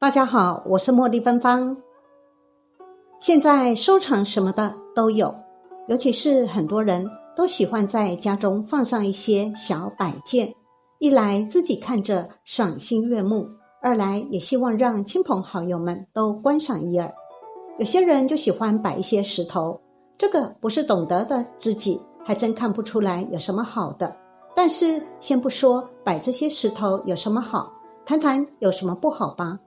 大家好，我是茉莉芬芳。现在收藏什么的都有，尤其是很多人都喜欢在家中放上一些小摆件，一来自己看着赏心悦目，二来也希望让亲朋好友们都观赏一二。有些人就喜欢摆一些石头，这个不是懂得的知己，还真看不出来有什么好的。但是先不说摆这些石头有什么好，谈谈有什么不好吧。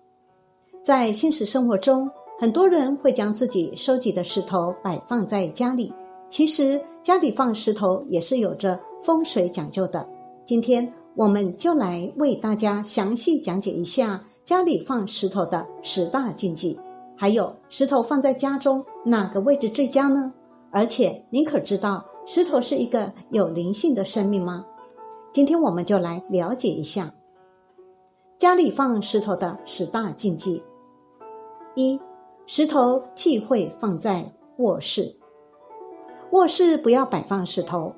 在现实生活中，很多人会将自己收集的石头摆放在家里。其实，家里放石头也是有着风水讲究的。今天，我们就来为大家详细讲解一下家里放石头的十大禁忌，还有石头放在家中哪个位置最佳呢？而且，您可知道石头是一个有灵性的生命吗？今天，我们就来了解一下家里放石头的十大禁忌。一石头忌讳放在卧室，卧室不要摆放石头。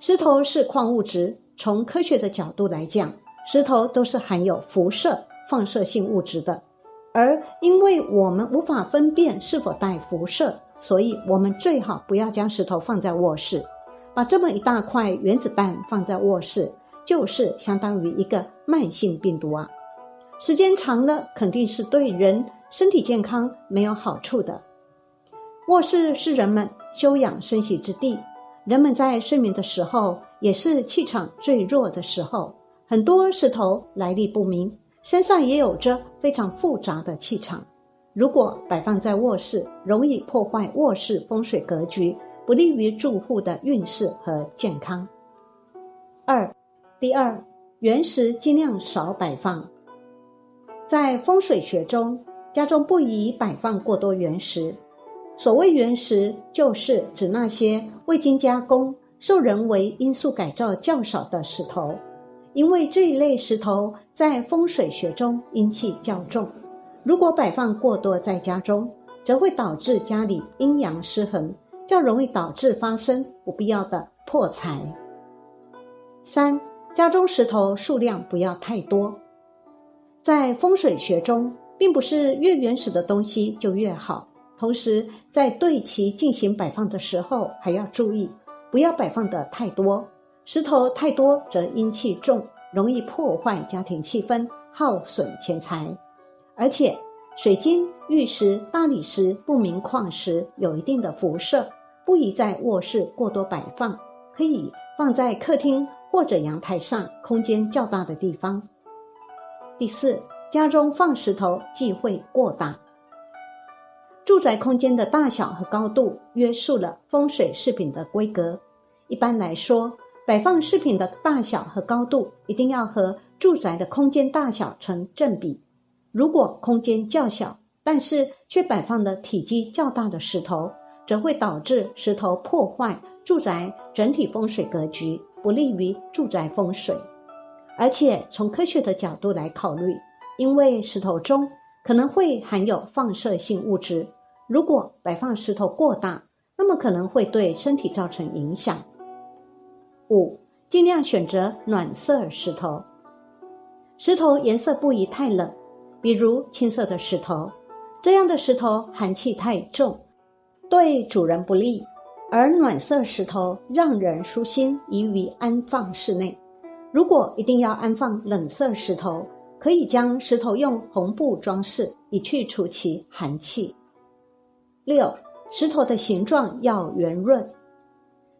石头是矿物质，从科学的角度来讲，石头都是含有辐射、放射性物质的。而因为我们无法分辨是否带辐射，所以我们最好不要将石头放在卧室。把这么一大块原子弹放在卧室，就是相当于一个慢性病毒啊！时间长了，肯定是对人。身体健康没有好处的。卧室是人们休养生息之地，人们在睡眠的时候也是气场最弱的时候。很多石头来历不明，身上也有着非常复杂的气场。如果摆放在卧室，容易破坏卧室风水格局，不利于住户的运势和健康。二，第二，原石尽量少摆放。在风水学中。家中不宜摆放过多原石。所谓原石，就是指那些未经加工、受人为因素改造较少的石头。因为这一类石头在风水学中阴气较重，如果摆放过多在家中，则会导致家里阴阳失衡，较容易导致发生不必要的破财。三，家中石头数量不要太多。在风水学中。并不是越原始的东西就越好。同时，在对其进行摆放的时候，还要注意，不要摆放的太多。石头太多则阴气重，容易破坏家庭气氛，耗损钱财。而且，水晶、玉石、大理石、不明矿石有一定的辐射，不宜在卧室过多摆放，可以放在客厅或者阳台上空间较大的地方。第四。家中放石头忌讳过大。住宅空间的大小和高度约束了风水饰品的规格。一般来说，摆放饰品的大小和高度一定要和住宅的空间大小成正比。如果空间较小，但是却摆放的体积较大的石头，则会导致石头破坏住宅整体风水格局，不利于住宅风水。而且从科学的角度来考虑。因为石头中可能会含有放射性物质，如果摆放石头过大，那么可能会对身体造成影响。五，尽量选择暖色石头，石头颜色不宜太冷，比如青色的石头，这样的石头寒气太重，对主人不利；而暖色石头让人舒心，宜于安放室内。如果一定要安放冷色石头，可以将石头用红布装饰，以去除其寒气。六，石头的形状要圆润。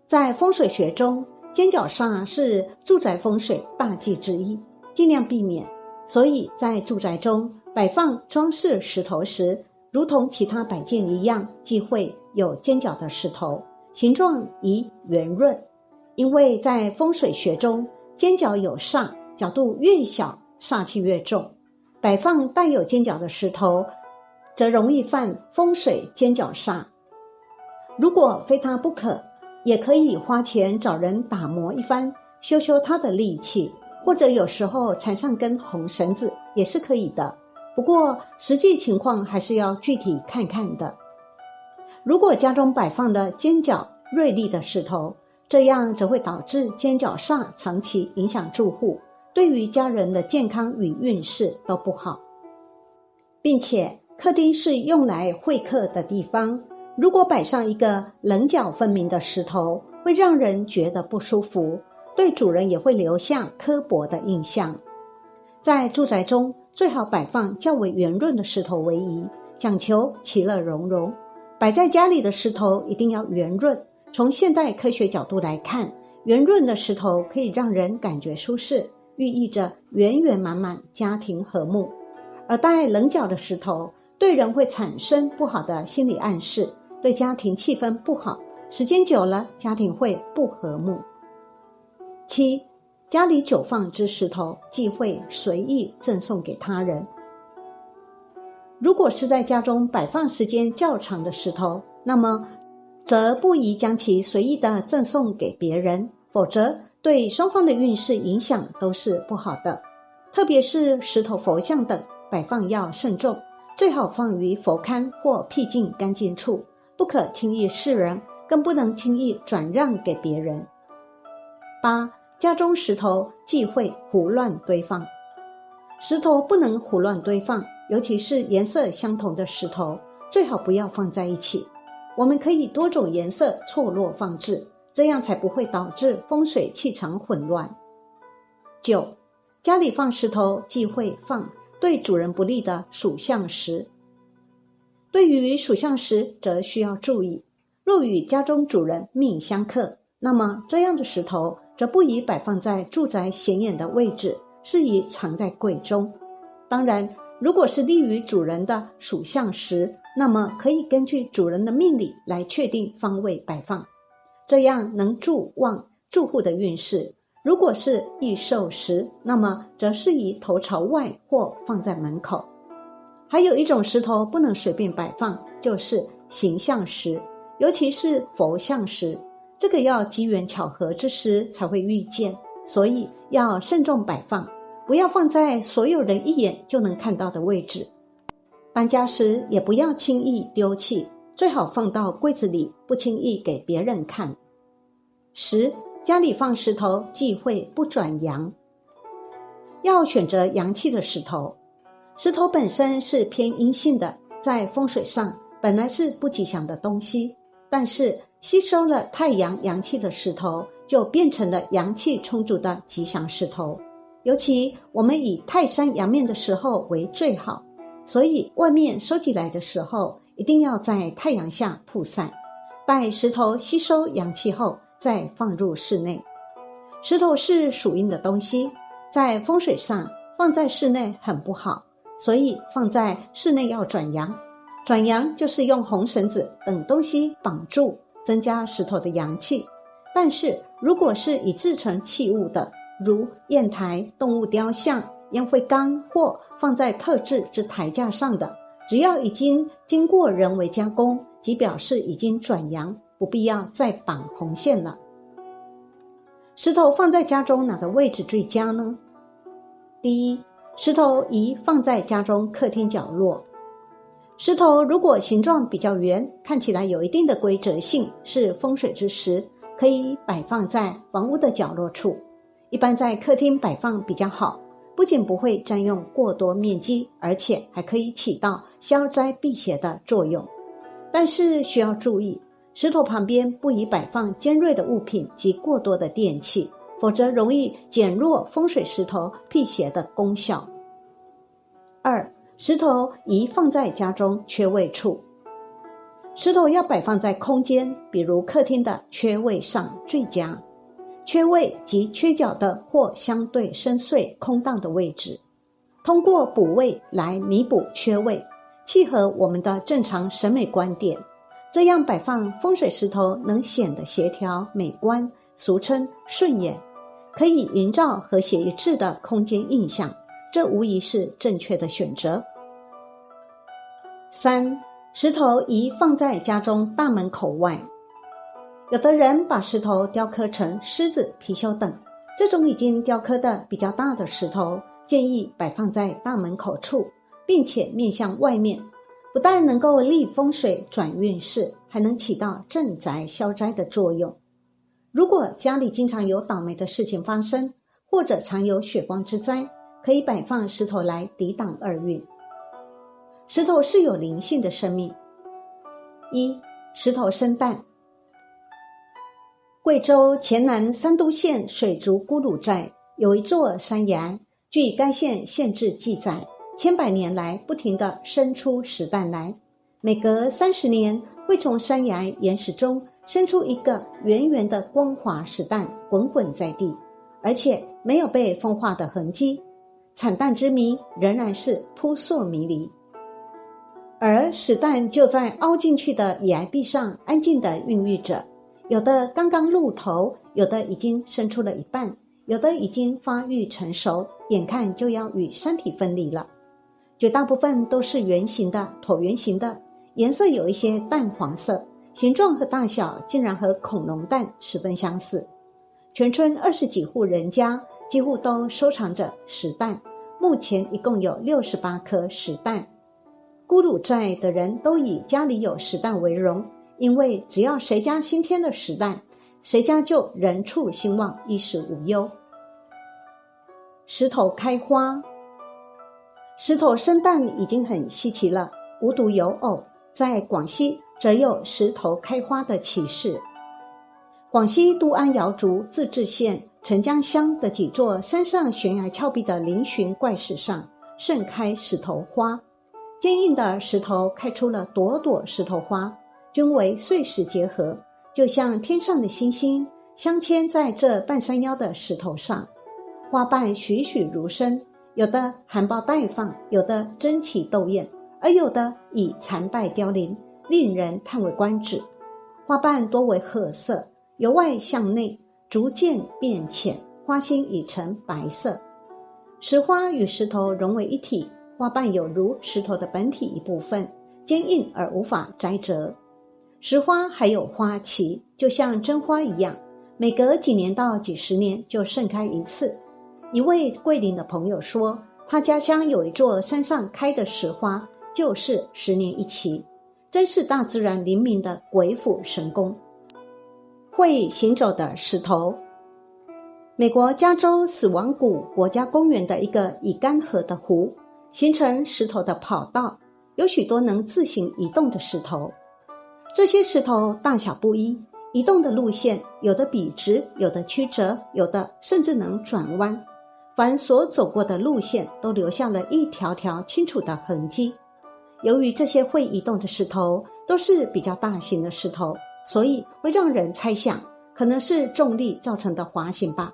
在风水学中，尖角煞是住宅风水大忌之一，尽量避免。所以在住宅中摆放装饰石头时，如同其他摆件一样，忌讳有尖角的石头，形状宜圆润。因为在风水学中，尖角有煞，角度越小。煞气越重，摆放带有尖角的石头，则容易犯风水尖角煞。如果非它不可，也可以花钱找人打磨一番，修修它的利器，或者有时候缠上根红绳子也是可以的。不过实际情况还是要具体看看的。如果家中摆放的尖角锐利的石头，这样则会导致尖角煞长期影响住户。对于家人的健康与运势都不好。并且客厅是用来会客的地方。如果摆上一个棱角分明的石头，会让人觉得不舒服，对主人也会留下刻薄的印象。在住宅中，最好摆放较为圆润的石头为宜，讲求其乐融融。摆在家里的石头一定要圆润。从现代科学角度来看，圆润的石头可以让人感觉舒适，寓意着圆圆满满、家庭和睦；而带棱角的石头对人会产生不好的心理暗示，对家庭气氛不好。时间久了，家庭会不和睦。七。家里久放之石头，忌讳随意赠送给他人。如果是在家中摆放时间较长的石头，那么则不宜将其随意的赠送给别人，否则对双方的运势影响都是不好的。特别是石头、佛像等摆放要慎重，最好放于佛龛或僻静干净处，不可轻易示人，更不能轻易转让给别人。八。家中石头忌讳胡乱堆放，石头不能胡乱堆放，尤其是颜色相同的石头，最好不要放在一起。我们可以多种颜色错落放置，这样才不会导致风水气场混乱。九，家里放石头忌讳放对主人不利的属相石。对于属相石，则需要注意，若与家中主人命相克，那么这样的石头。则不宜摆放在住宅显眼的位置，适宜藏在柜中。当然，如果是利于主人的属相石，那么可以根据主人的命理来确定方位摆放，这样能助旺住户的运势。如果是易寿石，那么则适宜头朝外或放在门口。还有一种石头不能随便摆放，就是形象石，尤其是佛像石。这个要机缘巧合之时才会遇见，所以要慎重摆放，不要放在所有人一眼就能看到的位置。搬家时也不要轻易丢弃，最好放到柜子里，不轻易给别人看。十，家里放石头忌讳不转阳，要选择阳气的石头。石头本身是偏阴性的，在风水上本来是不吉祥的东西，但是。吸收了太阳阳气的石头，就变成了阳气充足的吉祥石头。尤其我们以泰山阳面的时候为最好，所以外面收集来的时候，一定要在太阳下曝晒，待石头吸收阳气后再放入室内。石头是属阴的东西，在风水上放在室内很不好，所以放在室内要转阳。转阳就是用红绳子等东西绑住。增加石头的阳气，但是如果是已制成器物的，如砚台、动物雕像、烟灰缸或放在特制之台架上的，只要已经经过人为加工，即表示已经转阳，不必要再绑红线了。石头放在家中哪个位置最佳呢？第一，石头宜放在家中客厅角落。石头如果形状比较圆，看起来有一定的规则性，是风水之石，可以摆放在房屋的角落处。一般在客厅摆放比较好，不仅不会占用过多面积，而且还可以起到消灾辟邪的作用。但是需要注意，石头旁边不宜摆放尖锐的物品及过多的电器，否则容易减弱风水石头辟邪的功效。二。石头宜放在家中缺位处，石头要摆放在空间，比如客厅的缺位上最佳。缺位即缺角的或相对深邃、空荡的位置，通过补位来弥补缺位，契合我们的正常审美观点。这样摆放风水石头能显得协调美观，俗称顺眼，可以营造和谐一致的空间印象。这无疑是正确的选择。三，石头宜放在家中大门口外。有的人把石头雕刻成狮子、貔貅等，这种已经雕刻的比较大的石头，建议摆放在大门口处，并且面向外面，不但能够利风水、转运势，还能起到镇宅消灾的作用。如果家里经常有倒霉的事情发生，或者常有血光之灾，可以摆放石头来抵挡厄运。石头是有灵性的生命。一、石头生蛋。贵州黔南三都县水族咕噜寨有一座山崖，据该县县志记载，千百年来不停地生出石蛋来，每隔三十年会从山崖岩石中生出一个圆圆的光滑石蛋，滚滚在地，而且没有被风化的痕迹。产蛋之谜仍然是扑朔迷离。而石蛋就在凹进去的崖壁上安静地孕育着，有的刚刚露头，有的已经生出了一半，有的已经发育成熟，眼看就要与身体分离了。绝大部分都是圆形的、椭圆形的，颜色有一些淡黄色，形状和大小竟然和恐龙蛋十分相似。全村二十几户人家几乎都收藏着石蛋，目前一共有六十八颗石蛋。咕噜寨的人都以家里有石蛋为荣，因为只要谁家新添了石蛋，谁家就人畜兴旺，衣食无忧。石头开花，石头生蛋已经很稀奇了，无独有偶，在广西则有石头开花的奇事。广西都安瑶族自治县澄江乡的几座山上悬崖峭壁的嶙峋怪石上，盛开石头花。坚硬的石头开出了朵朵石头花，均为碎石结合，就像天上的星星镶嵌在这半山腰的石头上。花瓣栩栩如生，有的含苞待放，有的争奇斗艳，而有的已残败凋零，令人叹为观止。花瓣多为褐色，由外向内逐渐变浅，花心已成白色。石花与石头融为一体。花瓣有如石头的本体一部分，坚硬而无法摘折。石花还有花期，就像真花一样，每隔几年到几十年就盛开一次。一位桂林的朋友说，他家乡有一座山上开的石花，就是十年一期，真是大自然灵敏的鬼斧神工。会行走的石头，美国加州死亡谷国家公园的一个已干涸的湖。形成石头的跑道，有许多能自行移动的石头。这些石头大小不一，移动的路线有的笔直，有的曲折，有的甚至能转弯。凡所走过的路线，都留下了一条条清楚的痕迹。由于这些会移动的石头都是比较大型的石头，所以会让人猜想可能是重力造成的滑行吧。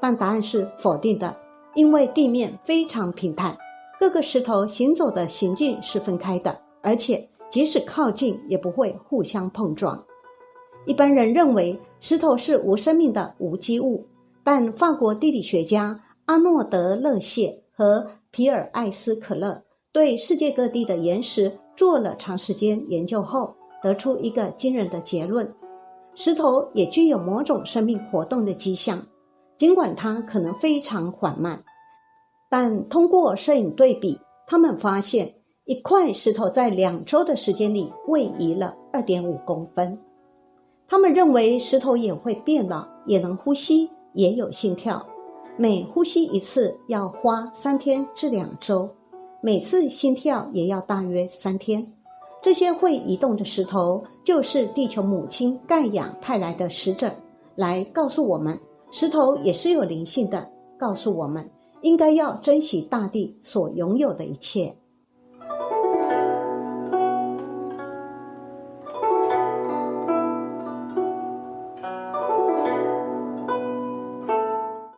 但答案是否定的，因为地面非常平坦。各个石头行走的行径是分开的，而且即使靠近也不会互相碰撞。一般人认为石头是无生命的无机物，但法国地理学家阿诺德勒谢和皮尔艾斯可勒对世界各地的岩石做了长时间研究后，得出一个惊人的结论：石头也具有某种生命活动的迹象，尽管它可能非常缓慢。但通过摄影对比，他们发现一块石头在两周的时间里位移了二点五公分。他们认为石头也会变老，也能呼吸，也有心跳。每呼吸一次要花三天至两周，每次心跳也要大约三天。这些会移动的石头就是地球母亲盖亚派来的使者，来告诉我们，石头也是有灵性的，告诉我们。应该要珍惜大地所拥有的一切。